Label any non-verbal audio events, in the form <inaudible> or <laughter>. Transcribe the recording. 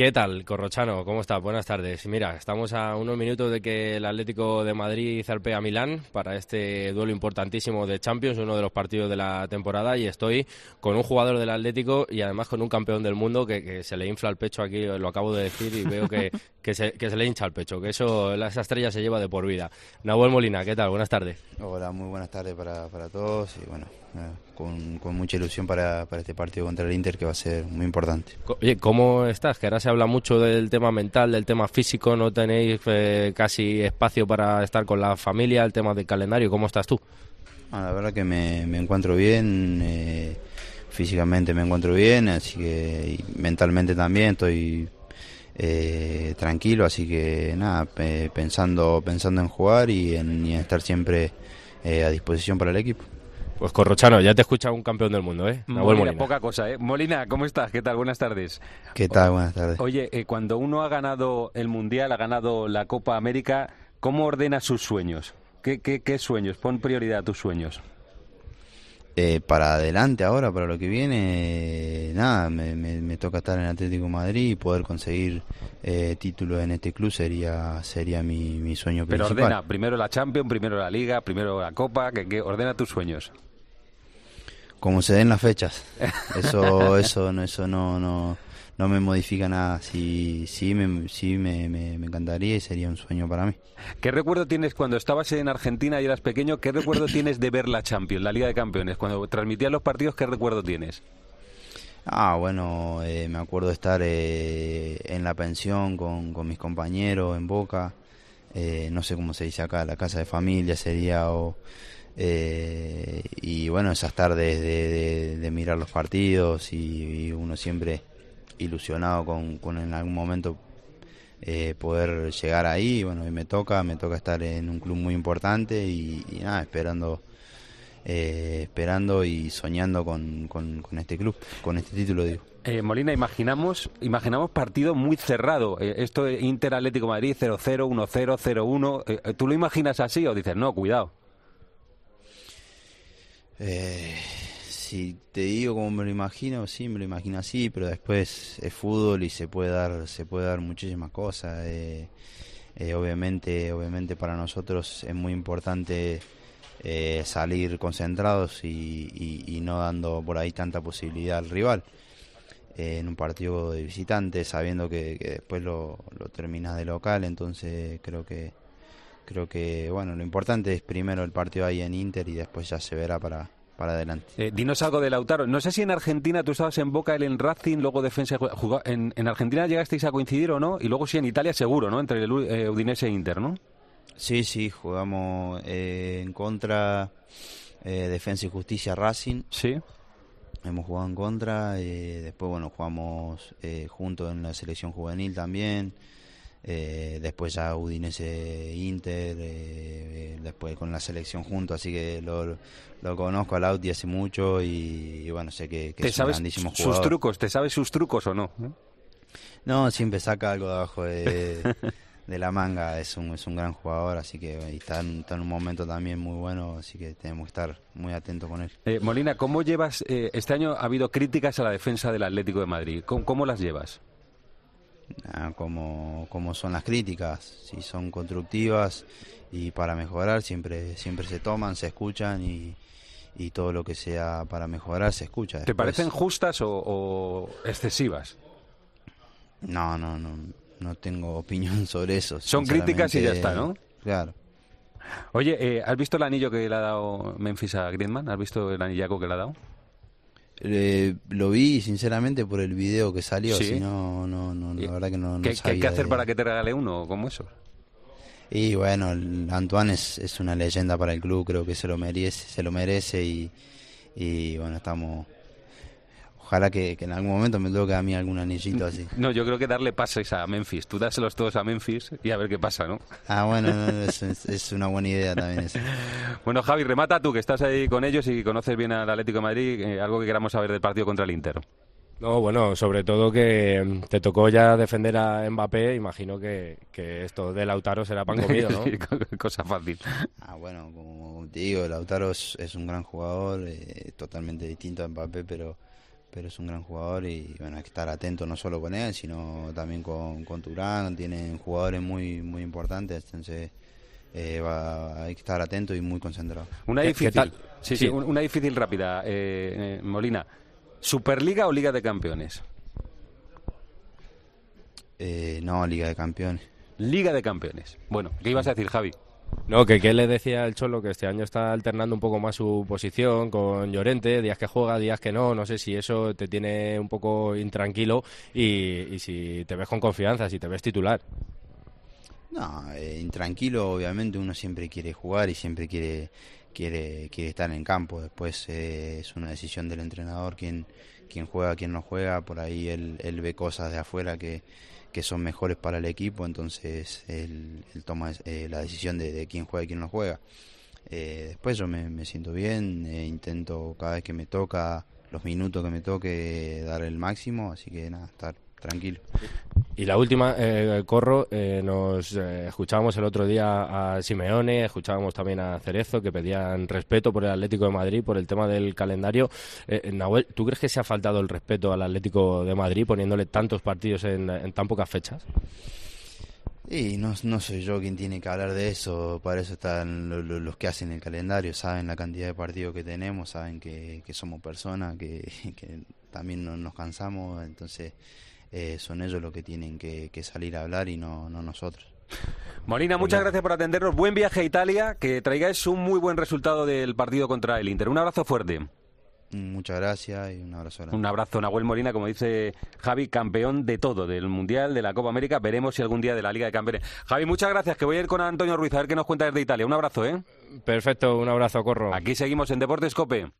¿Qué tal, Corrochano? ¿Cómo estás? Buenas tardes. Mira, estamos a unos minutos de que el Atlético de Madrid zarpe a Milán para este duelo importantísimo de Champions, uno de los partidos de la temporada, y estoy con un jugador del Atlético y además con un campeón del mundo que, se le infla el pecho aquí, lo acabo de decir, y veo que, <laughs> se, le hincha el pecho, que eso, esa estrella se lleva de por vida. Nahuel Molina, ¿qué tal? Buenas tardes. Hola, muy buenas tardes para, para todos y bueno, con, mucha ilusión para, este partido contra el Inter que va a ser muy importante. Oye, ¿cómo estás? Que ahora se habla mucho del tema mental, del tema físico, no tenéis eh, casi espacio para estar con la familia, el tema del calendario, ¿cómo estás tú? Ah, la verdad que me, encuentro bien, eh, físicamente me encuentro bien, así que mentalmente también estoy eh, tranquilo, así que nada, pensando, pensando en jugar y en estar siempre a disposición para el equipo. Pues Corrochano, ya te escucha un campeón del mundo, ¿eh? Molina, poca cosa, ¿eh? Molina, ¿cómo estás? ¿Qué tal? Buenas tardes. ¿Qué tal? Buenas tardes. Oye, eh, cuando uno ha ganado el Mundial, ha ganado la Copa América, ¿cómo ordena sus sueños? ¿Qué, qué, qué sueños? Pon prioridad a tus sueños. Eh, para adelante ahora, para lo que viene, nada, me, toca estar en Atlético Madrid y poder conseguir eh, títulos en este club sería sería mi, mi sueño Pero principal. ordena, primero la Champions, primero la Liga, primero la Copa, que ordena tus sueños como se den las fechas. Eso, <laughs> eso, no, eso no, no, no me modifica nada. Sí, sí, me, sí me, me, encantaría y sería un sueño para mí. ¿Qué recuerdo tienes cuando estabas en Argentina y eras pequeño? ¿Qué recuerdo <coughs> tienes de ver la Champions, la Liga de Campeones? Cuando transmitías los partidos, ¿qué recuerdo tienes? Ah, bueno, eh, me acuerdo de estar eh, en la pensión con, con, mis compañeros en Boca. Eh, no sé cómo se dice acá, la casa de familia sería o eh, y bueno, esas tardes de, mirar los partidos y, uno siempre ilusionado con, en algún momento eh, poder llegar ahí. Bueno, y me toca, me toca estar en un club muy importante y, nada, esperando. Eh, esperando y soñando con, con, este club, con este título digo. Molina, imaginamos, imaginamos partido muy cerrado. esto Inter Atlético Madrid 0-0, 1-0, 0-1. ¿Tú lo imaginas así o dices, no, cuidado? Eh, si te digo como me lo imagino, sí, me lo imagino así, pero después es fútbol y se puede dar, se puede dar muchísimas cosas. Eh, eh, obviamente, obviamente para nosotros es muy importante eh, salir concentrados y, no dando por ahí tanta posibilidad al rival en un partido de visitante, sabiendo que, después lo, lo terminas de local, entonces creo que creo que bueno lo importante es primero el partido ahí en Inter y después ya se verá para, para adelante. Eh, dinos algo de Lautaro. No sé si en Argentina tú estabas en Boca, él en Racing, luego defensa. en, en, Argentina llegasteis a coincidir o no? Y luego sí en Italia seguro, ¿no? Entre el eh, Udinese e Inter, ¿no? Sí, sí, jugamos eh, en contra Defensa y Justicia Racing. Sí. Hemos jugado en contra. después, bueno, jugamos juntos en la selección juvenil también. Eh, después ya Udinese Inter, eh, después con la selección junto, así que lo, lo conozco al Audi hace mucho y, bueno, sé que, es un grandísimo jugador. sus trucos? ¿Te sabes sus trucos o no? No, siempre saca algo de abajo de, la manga, es un, es un gran jugador, así que está, en, un momento también muy bueno, así que tenemos que estar muy atentos con él. Eh, Molina, ¿cómo llevas, este año ha habido críticas a la defensa del Atlético de Madrid, cómo las llevas? Como, como son las críticas, si son constructivas y para mejorar siempre, siempre se toman, se escuchan y, y todo lo que sea para mejorar se escucha. ¿Te parecen justas o, excesivas? No, no, no, no tengo <laughs> opinión sobre eso. Son críticas y ya está, ¿no? Claro. Oye, eh, ¿has visto el anillo que le ha dado Memphis a Griezmann? ¿Has visto el anillaco que le ha dado? Eh, lo vi sinceramente por el video que salió, si no, no, no, la verdad que no, ¿Qué, hay que hacer para que te regale uno como eso? Y bueno, Antoine es, es, una leyenda para el club, creo que se lo merece, se lo merece y, y bueno, estamos Ojalá que, en algún momento me toque a mí algún anillito así. No, yo creo que darle pases a Memphis. Tú dáselos todos a Memphis y a ver qué pasa, ¿no? Ah, bueno, es, una buena idea también eso. <laughs> bueno, Javi, remata tú, que estás ahí con ellos y conoces bien al Atlético de Madrid, eh, algo que queramos saber del partido contra el Inter. No, bueno, sobre todo que mm, te tocó ya defender a Mbappé, imagino que, esto de Lautaro será pan comido, ¿no? <laughs> Cosa fácil. Ah, bueno, como te digo, Lautaro es, un gran jugador, eh, totalmente distinto a Mbappé, pero pero es un gran jugador y bueno, hay que estar atento no solo con él, sino también con, con Turán, tienen jugadores muy, muy importantes, entonces eh, va, hay que estar atento y muy concentrado. Una difícil, Sí, sí, una difícil rápida, eh, eh, Molina. ¿Superliga o Liga de Campeones? Eh, no, Liga de Campeones. Liga de Campeones. Bueno, ¿qué ibas a decir, Javi? No, que, que le decía el Cholo que este año está alternando un poco más su posición con Llorente, días que juega, días que no. No sé si eso te tiene un poco intranquilo y, si te ves con confianza, si te ves titular. No, eh, intranquilo, obviamente uno siempre quiere jugar y siempre quiere quiere quiere estar en campo. Después eh, es una decisión del entrenador quién quién juega, quién no juega. Por ahí él, él ve cosas de afuera que, que son mejores para el equipo, entonces él, toma eh, la decisión de, quién juega y quién no juega. Eh, después yo me, me siento bien, eh, intento cada vez que me toca, los minutos que me toque, dar el máximo, así que nada, estar tranquilo. Y la última, eh, Corro, eh, nos eh, escuchábamos el otro día a Simeone, escuchábamos también a Cerezo, que pedían respeto por el Atlético de Madrid, por el tema del calendario. Eh, Nahuel, ¿tú crees que se ha faltado el respeto al Atlético de Madrid poniéndole tantos partidos en, en tan pocas fechas? Y no, no soy yo quien tiene que hablar de eso, para eso están lo, lo, los que hacen el calendario, saben la cantidad de partidos que tenemos, saben que, que somos personas, que, <laughs> que también no, nos cansamos, entonces eh, son ellos los que tienen que, que salir a hablar y no, no nosotros. Molina, muchas gracias por atendernos. Buen viaje a Italia, que traigáis un muy buen resultado del partido contra el Inter. Un abrazo fuerte. Muchas gracias y un abrazo. Grande. Un abrazo, Nahuel Molina, como dice Javi, campeón de todo, del Mundial, de la Copa América. Veremos si algún día de la Liga de Campeones. Javi, muchas gracias, que voy a ir con Antonio Ruiz a ver qué nos cuenta desde Italia. Un abrazo, ¿eh? Perfecto, un abrazo, Corro. Aquí seguimos en Deportes Cope.